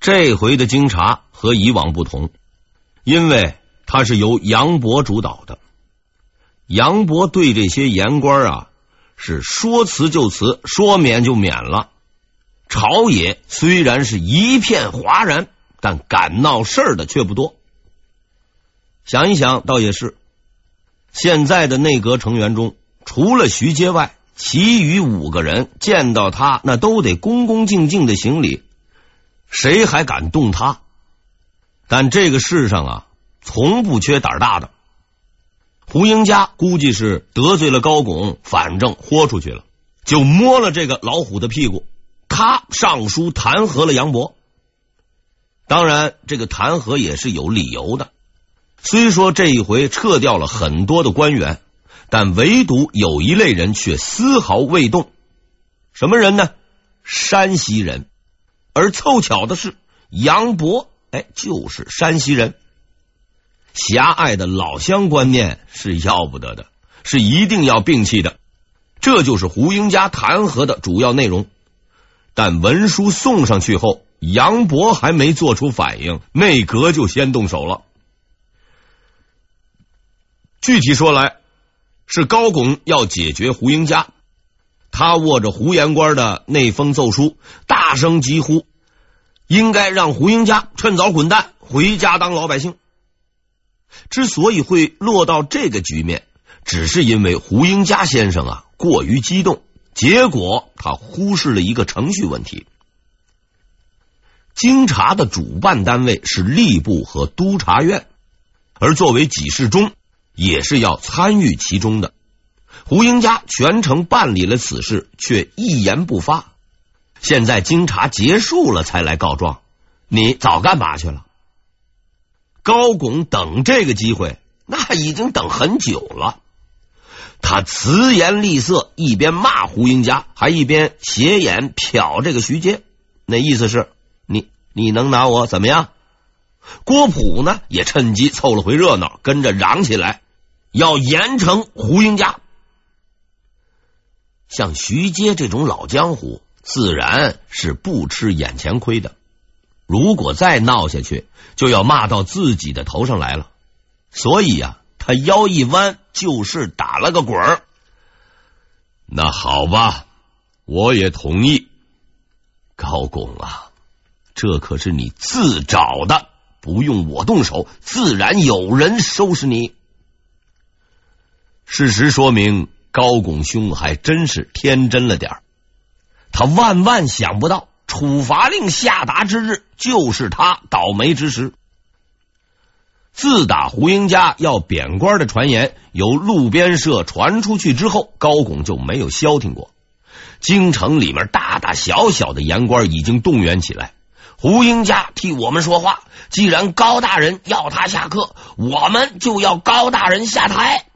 这回的京察和以往不同，因为他是由杨博主导的。杨博对这些言官啊，是说辞就辞，说免就免了。朝野虽然是一片哗然，但敢闹事儿的却不多。想一想，倒也是。现在的内阁成员中，除了徐阶外，其余五个人见到他，那都得恭恭敬敬的行礼。谁还敢动他？但这个世上啊，从不缺胆大的。胡英家估计是得罪了高拱，反正豁出去了，就摸了这个老虎的屁股。他上书弹劾了杨博。当然，这个弹劾也是有理由的。虽说这一回撤掉了很多的官员，但唯独有一类人却丝毫未动。什么人呢？山西人。而凑巧的是，杨博哎，就是山西人。狭隘的老乡观念是要不得的，是一定要摒弃的。这就是胡英家弹劾的主要内容。但文书送上去后，杨博还没做出反应，内阁就先动手了。具体说来，是高拱要解决胡英家。他握着胡言官的那封奏书，大声疾呼：“应该让胡英家趁早滚蛋，回家当老百姓。”之所以会落到这个局面，只是因为胡英家先生啊过于激动，结果他忽视了一个程序问题。京察的主办单位是吏部和督察院，而作为给事中，也是要参与其中的。胡英家全程办理了此事，却一言不发。现在经查结束了才来告状，你早干嘛去了？高拱等这个机会，那已经等很久了。他辞颜厉色，一边骂胡英家，还一边斜眼瞟这个徐阶，那意思是你你能拿我怎么样？郭璞呢，也趁机凑了回热闹，跟着嚷起来，要严惩胡英家。像徐阶这种老江湖，自然是不吃眼前亏的。如果再闹下去，就要骂到自己的头上来了。所以呀、啊，他腰一弯，就是打了个滚儿。那好吧，我也同意。高拱啊，这可是你自找的，不用我动手，自然有人收拾你。事实说明。高拱兄还真是天真了点儿，他万万想不到处罚令下达之日，就是他倒霉之时。自打胡英家要贬官的传言由路边社传出去之后，高拱就没有消停过。京城里面大大小小的言官已经动员起来，胡英家替我们说话。既然高大人要他下课，我们就要高大人下台。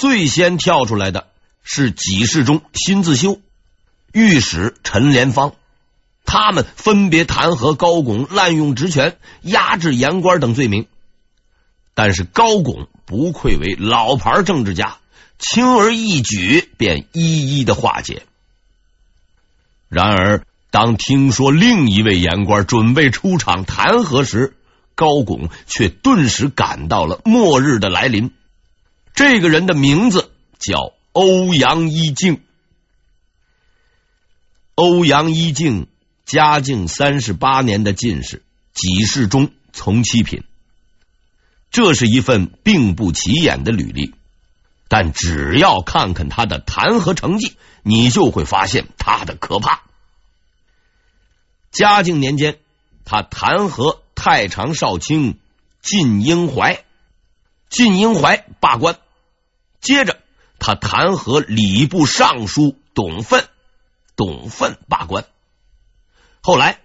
最先跳出来的是给事中辛自修、御史陈连芳，他们分别弹劾高拱滥用职权、压制言官等罪名。但是高拱不愧为老牌政治家，轻而易举便一一的化解。然而，当听说另一位言官准备出场弹劾时，高拱却顿时感到了末日的来临。这个人的名字叫欧阳一敬。欧阳一敬，嘉靖三十八年的进士，给事中从七品。这是一份并不起眼的履历，但只要看看他的弹劾成绩，你就会发现他的可怕。嘉靖年间，他弹劾太常少卿靳英怀。靳英怀罢官，接着他弹劾礼部尚书董奋，董奋罢官。后来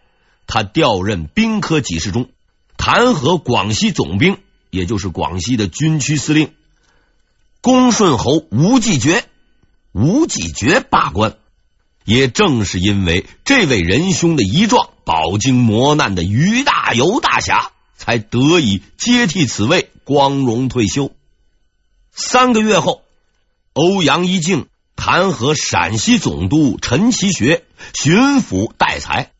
他调任兵科给事中，弹劾广西总兵，也就是广西的军区司令恭顺侯吴继觉，吴继觉罢官。也正是因为这位仁兄的遗状，饱经磨难的于大猷大侠才得以接替此位。光荣退休。三个月后，欧阳一静弹劾陕西总督陈其学、巡抚戴才，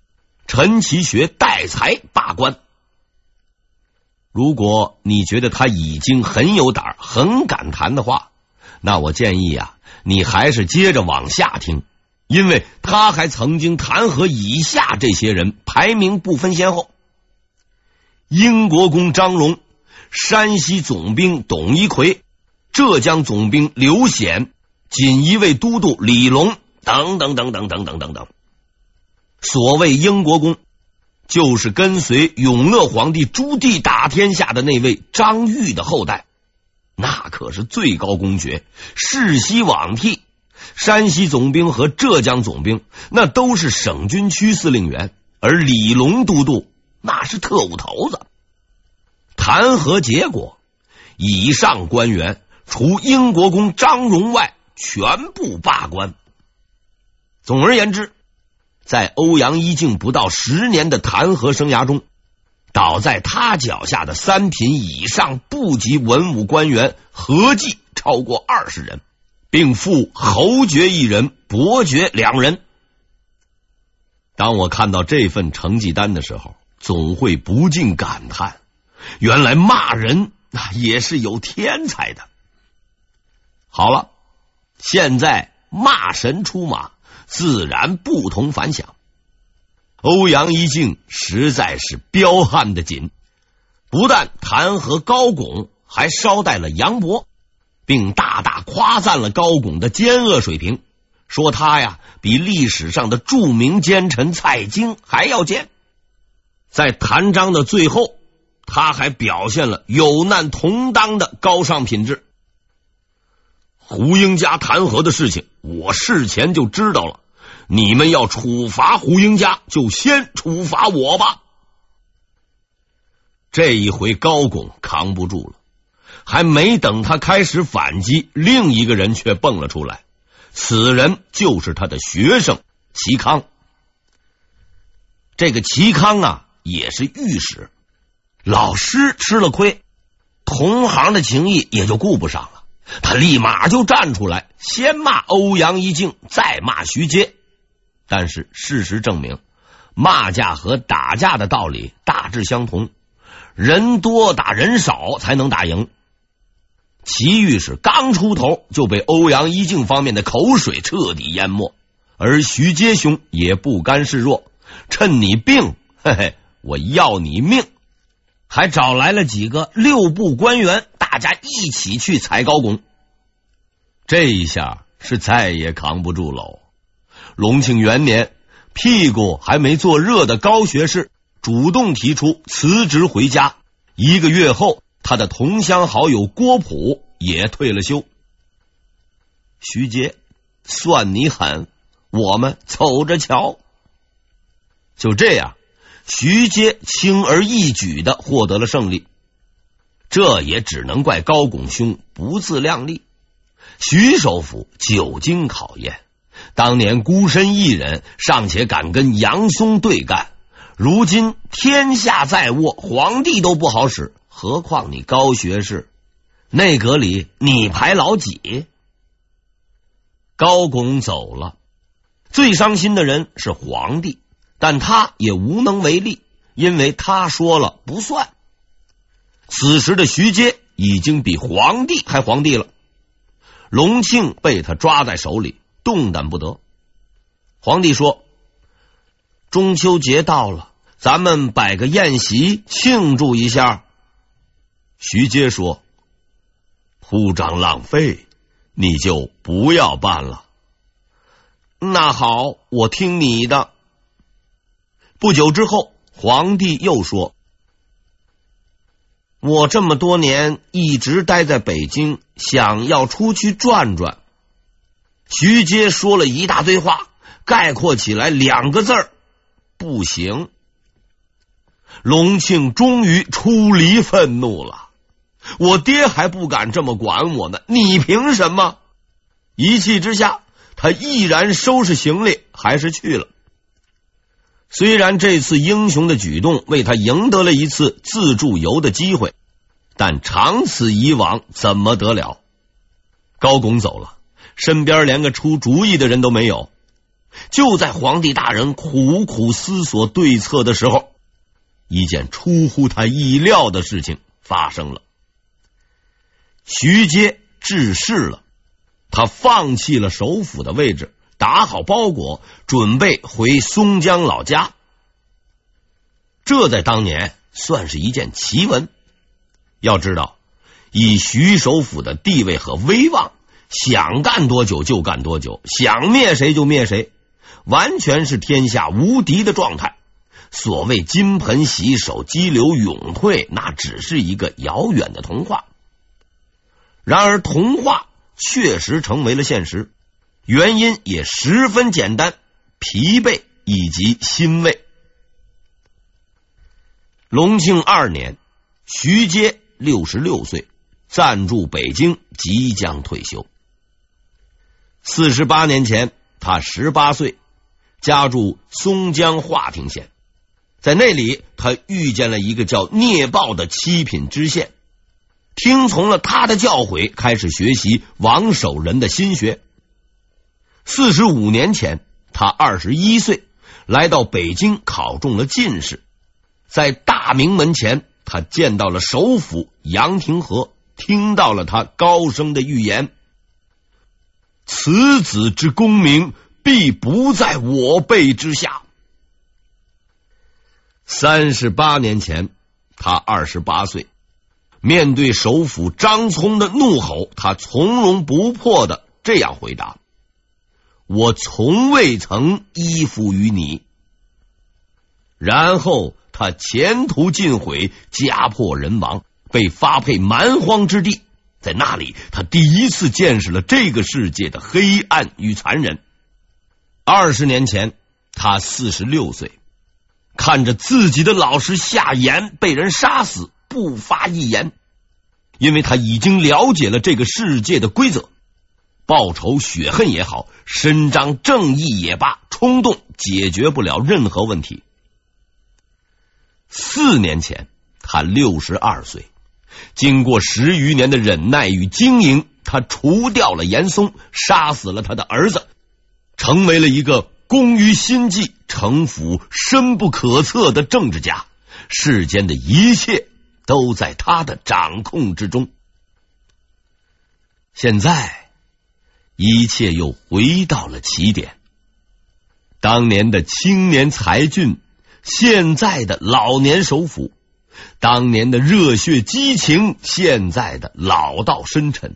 陈其学代才罢官。如果你觉得他已经很有胆、很敢谈的话，那我建议啊，你还是接着往下听，因为他还曾经弹劾以下这些人，排名不分先后：英国公张龙、山西总兵董一奎、浙江总兵刘显、锦衣卫都督李龙等等等等等等等等。所谓英国公。就是跟随永乐皇帝朱棣打天下的那位张玉的后代，那可是最高公爵，世袭罔替。山西总兵和浙江总兵那都是省军区司令员，而李龙都督那是特务头子。弹劾结果，以上官员除英国公张荣外，全部罢官。总而言之。在欧阳一静不到十年的弹劾生涯中，倒在他脚下的三品以上部级文武官员合计超过二十人，并负侯爵一人，伯爵两人。当我看到这份成绩单的时候，总会不禁感叹：原来骂人那也是有天才的。好了，现在骂神出马。自然不同凡响。欧阳一静实在是彪悍的紧，不但弹劾高拱，还捎带了杨博，并大大夸赞了高拱的奸恶水平，说他呀比历史上的著名奸臣蔡京还要奸。在弹章的最后，他还表现了有难同当的高尚品质。胡英家弹劾的事情，我事前就知道了。你们要处罚胡英家，就先处罚我吧。这一回高拱扛不住了，还没等他开始反击，另一个人却蹦了出来。此人就是他的学生齐康。这个齐康啊，也是御史，老师吃了亏，同行的情谊也就顾不上了。他立马就站出来，先骂欧阳一静，再骂徐阶。但是事实证明，骂架和打架的道理大致相同，人多打人少才能打赢。齐御史刚出头就被欧阳一静方面的口水彻底淹没，而徐阶兄也不甘示弱，趁你病，嘿嘿，我要你命，还找来了几个六部官员。大家一起去踩高拱，这一下是再也扛不住喽。隆庆元年，屁股还没坐热的高学士主动提出辞职回家。一个月后，他的同乡好友郭璞也退了休。徐阶，算你狠，我们走着瞧。就这样，徐阶轻而易举的获得了胜利。这也只能怪高拱兄不自量力。徐首府久经考验，当年孤身一人尚且敢跟杨松对干，如今天下在握，皇帝都不好使，何况你高学士？内阁里你排老几？高拱走了，最伤心的人是皇帝，但他也无能为力，因为他说了不算。此时的徐阶已经比皇帝还皇帝了，隆庆被他抓在手里，动弹不得。皇帝说：“中秋节到了，咱们摆个宴席庆祝一下。”徐阶说：“铺张浪费，你就不要办了。”那好，我听你的。不久之后，皇帝又说。我这么多年一直待在北京，想要出去转转。徐阶说了一大堆话，概括起来两个字儿：不行。隆庆终于出离愤怒了，我爹还不敢这么管我呢，你凭什么？一气之下，他毅然收拾行李，还是去了。虽然这次英雄的举动为他赢得了一次自助游的机会，但长此以往怎么得了？高拱走了，身边连个出主意的人都没有。就在皇帝大人苦苦思索对策的时候，一件出乎他意料的事情发生了。徐阶致仕了，他放弃了首辅的位置，打好包裹，准备回松江老家。这在当年算是一件奇闻。要知道，以徐首辅的地位和威望，想干多久就干多久，想灭谁就灭谁，完全是天下无敌的状态。所谓金盆洗手、激流勇退，那只是一个遥远的童话。然而，童话确实成为了现实，原因也十分简单：疲惫以及欣慰。隆庆二年，徐阶六十六岁，暂住北京，即将退休。四十八年前，他十八岁，家住松江华亭县，在那里，他遇见了一个叫聂豹的七品知县。听从了他的教诲，开始学习王守仁的心学。四十五年前，他二十一岁，来到北京考中了进士。在大明门前，他见到了首辅杨廷和，听到了他高声的预言：“此子之功名，必不在我辈之下。”三十八年前，他二十八岁。面对首辅张聪的怒吼，他从容不迫的这样回答：“我从未曾依附于你。”然后他前途尽毁，家破人亡，被发配蛮荒之地。在那里，他第一次见识了这个世界的黑暗与残忍。二十年前，他四十六岁，看着自己的老师夏言被人杀死。不发一言，因为他已经了解了这个世界的规则。报仇雪恨也好，伸张正义也罢，冲动解决不了任何问题。四年前，他六十二岁，经过十余年的忍耐与经营，他除掉了严嵩，杀死了他的儿子，成为了一个工于心计、城府深不可测的政治家。世间的一切。都在他的掌控之中。现在，一切又回到了起点。当年的青年才俊，现在的老年首辅；当年的热血激情，现在的老道深沉。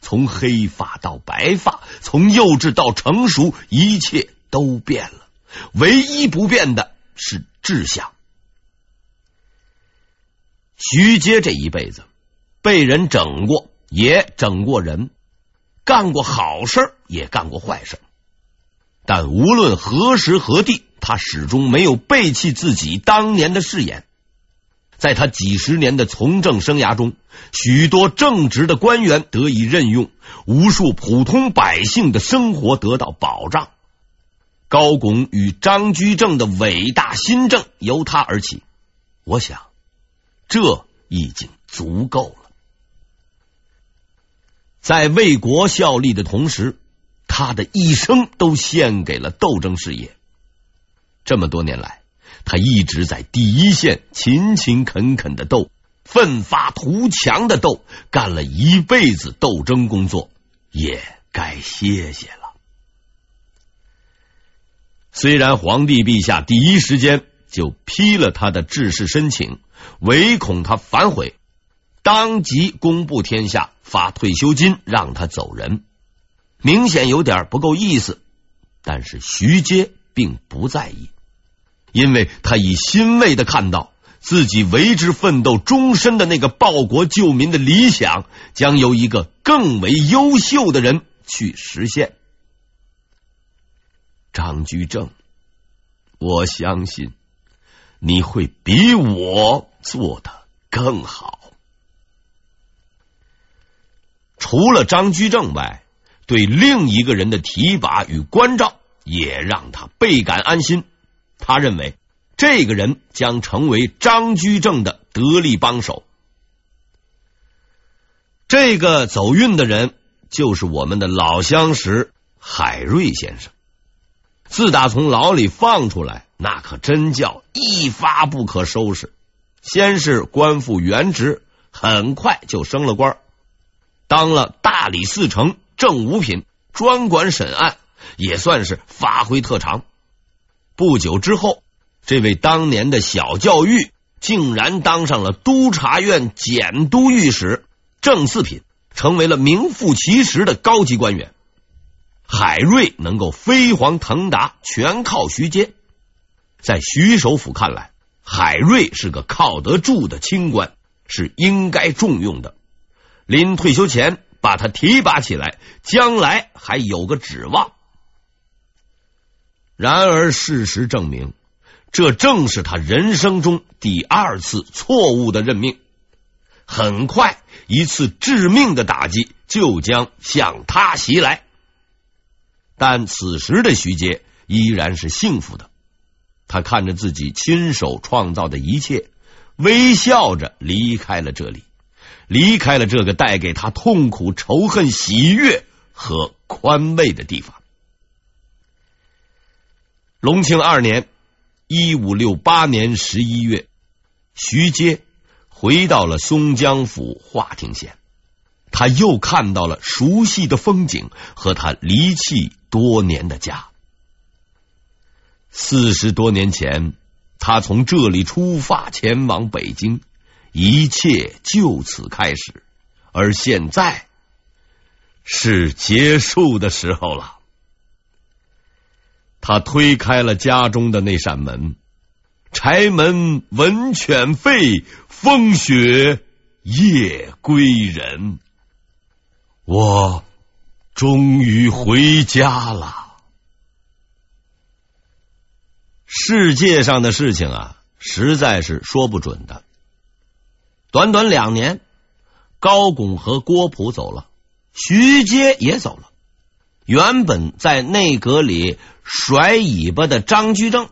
从黑发到白发，从幼稚到成熟，一切都变了。唯一不变的是志向。徐阶这一辈子被人整过，也整过人，干过好事，也干过坏事。但无论何时何地，他始终没有背弃自己当年的誓言。在他几十年的从政生涯中，许多正直的官员得以任用，无数普通百姓的生活得到保障。高拱与张居正的伟大新政由他而起。我想。这已经足够了。在为国效力的同时，他的一生都献给了斗争事业。这么多年来，他一直在第一线勤勤恳恳的斗，奋发图强的斗，干了一辈子斗争工作，也该歇歇了。虽然皇帝陛下第一时间就批了他的致仕申请。唯恐他反悔，当即公布天下，发退休金让他走人，明显有点不够意思。但是徐阶并不在意，因为他已欣慰的看到自己为之奋斗终身的那个报国救民的理想，将由一个更为优秀的人去实现。张居正，我相信。你会比我做的更好。除了张居正外，对另一个人的提拔与关照也让他倍感安心。他认为这个人将成为张居正的得力帮手。这个走运的人就是我们的老相识海瑞先生。自打从牢里放出来，那可真叫一发不可收拾。先是官复原职，很快就升了官，当了大理寺丞，正五品，专管审案，也算是发挥特长。不久之后，这位当年的小教諭竟然当上了督察院检都御史，正四品，成为了名副其实的高级官员。海瑞能够飞黄腾达，全靠徐阶。在徐首府看来，海瑞是个靠得住的清官，是应该重用的。临退休前，把他提拔起来，将来还有个指望。然而，事实证明，这正是他人生中第二次错误的任命。很快，一次致命的打击就将向他袭来。但此时的徐杰依然是幸福的，他看着自己亲手创造的一切，微笑着离开了这里，离开了这个带给他痛苦、仇恨、喜悦和宽慰的地方。隆庆二年（一五六八年）十一月，徐阶回到了松江府华亭县。他又看到了熟悉的风景和他离弃多年的家。四十多年前，他从这里出发前往北京，一切就此开始。而现在是结束的时候了。他推开了家中的那扇门，柴门闻犬吠，风雪夜归人。我终于回家了。世界上的事情啊，实在是说不准的。短短两年，高拱和郭璞走了，徐阶也走了。原本在内阁里甩尾巴的张居正，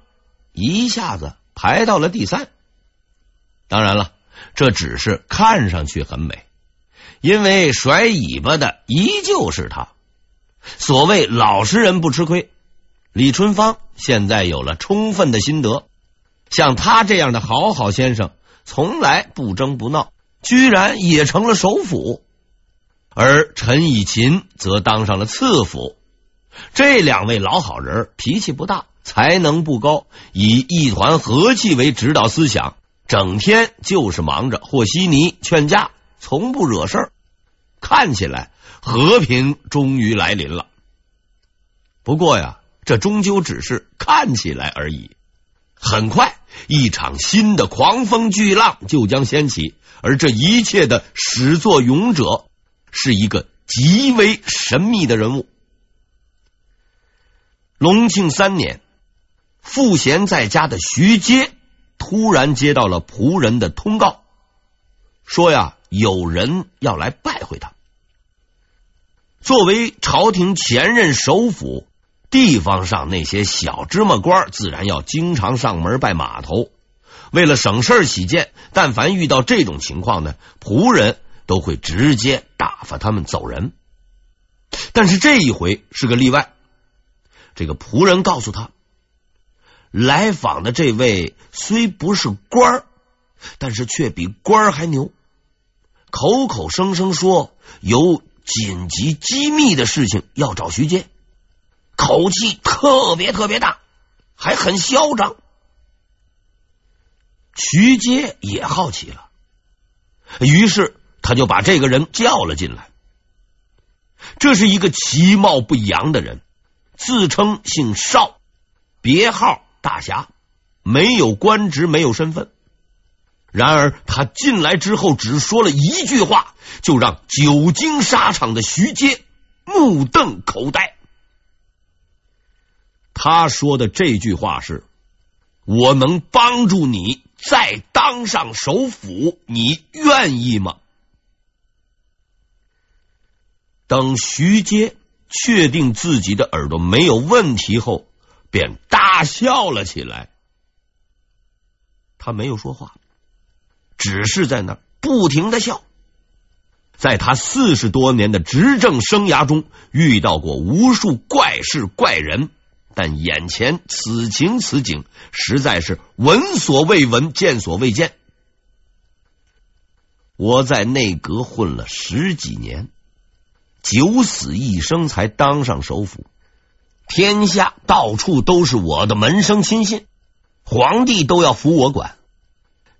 一下子排到了第三。当然了，这只是看上去很美。因为甩尾巴的依旧是他。所谓老实人不吃亏，李春芳现在有了充分的心得。像他这样的好好先生，从来不争不闹，居然也成了首辅。而陈以勤则当上了次辅。这两位老好人脾气不大，才能不高，以一团和气为指导思想，整天就是忙着和稀泥劝架。从不惹事儿，看起来和平终于来临了。不过呀，这终究只是看起来而已。很快，一场新的狂风巨浪就将掀起，而这一切的始作俑者是一个极为神秘的人物。隆庆三年，赋闲在家的徐阶突然接到了仆人的通告，说呀。有人要来拜会他。作为朝廷前任首辅，地方上那些小芝麻官自然要经常上门拜码头。为了省事起见，但凡遇到这种情况呢，仆人都会直接打发他们走人。但是这一回是个例外。这个仆人告诉他，来访的这位虽不是官，但是却比官还牛。口口声声说有紧急机密的事情要找徐阶，口气特别特别大，还很嚣张。徐阶也好奇了，于是他就把这个人叫了进来。这是一个其貌不扬的人，自称姓邵，别号大侠，没有官职，没有身份。然而，他进来之后只说了一句话，就让久经沙场的徐阶目瞪口呆。他说的这句话是：“我能帮助你再当上首辅，你愿意吗？”等徐阶确定自己的耳朵没有问题后，便大笑了起来。他没有说话。只是在那不停的笑，在他四十多年的执政生涯中，遇到过无数怪事怪人，但眼前此情此景，实在是闻所未闻，见所未见。我在内阁混了十几年，九死一生才当上首辅，天下到处都是我的门生亲信，皇帝都要服我管。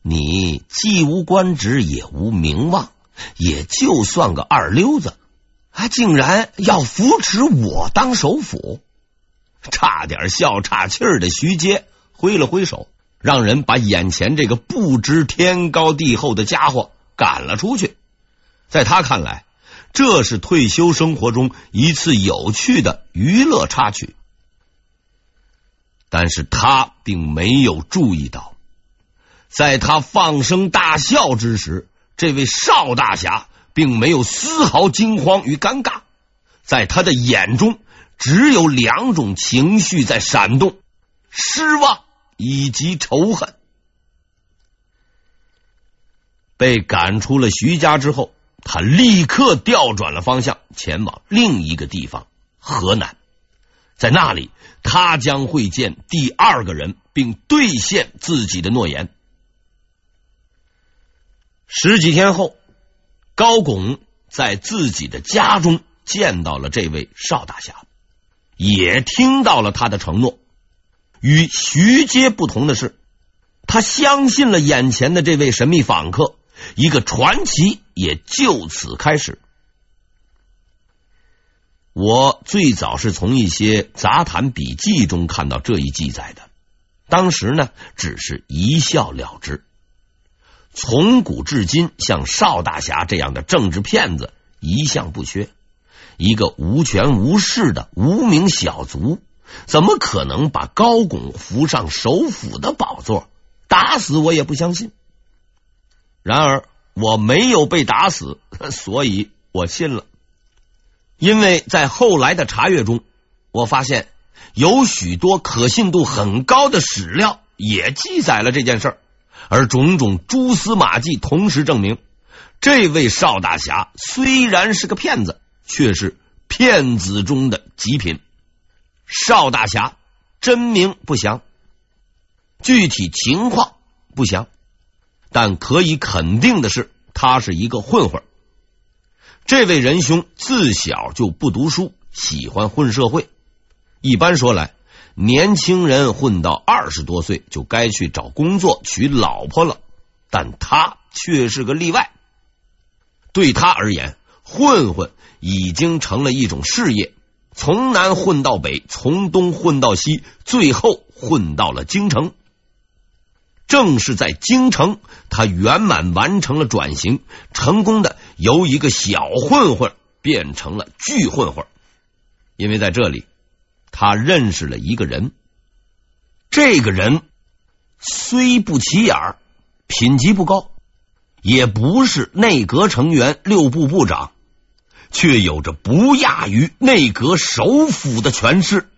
你既无官职，也无名望，也就算个二流子，还竟然要扶持我当首辅，差点笑岔气儿的徐阶挥了挥手，让人把眼前这个不知天高地厚的家伙赶了出去。在他看来，这是退休生活中一次有趣的娱乐插曲，但是他并没有注意到。在他放声大笑之时，这位邵大侠并没有丝毫惊慌与尴尬，在他的眼中只有两种情绪在闪动：失望以及仇恨。被赶出了徐家之后，他立刻调转了方向，前往另一个地方——河南。在那里，他将会见第二个人，并兑现自己的诺言。十几天后，高拱在自己的家中见到了这位邵大侠，也听到了他的承诺。与徐阶不同的是，他相信了眼前的这位神秘访客，一个传奇也就此开始。我最早是从一些杂谈笔记中看到这一记载的，当时呢，只是一笑了之。从古至今，像邵大侠这样的政治骗子一向不缺。一个无权无势的无名小卒，怎么可能把高拱扶上首辅的宝座？打死我也不相信。然而我没有被打死，所以我信了。因为在后来的查阅中，我发现有许多可信度很高的史料也记载了这件事儿。而种种蛛丝马迹同时证明，这位邵大侠虽然是个骗子，却是骗子中的极品。邵大侠真名不详，具体情况不详，但可以肯定的是，他是一个混混。这位仁兄自小就不读书，喜欢混社会。一般说来，年轻人混到二十多岁就该去找工作娶老婆了，但他却是个例外。对他而言，混混已经成了一种事业，从南混到北，从东混到西，最后混到了京城。正是在京城，他圆满完成了转型，成功的由一个小混混变成了巨混混。因为在这里。他认识了一个人，这个人虽不起眼，品级不高，也不是内阁成员、六部部长，却有着不亚于内阁首辅的权势。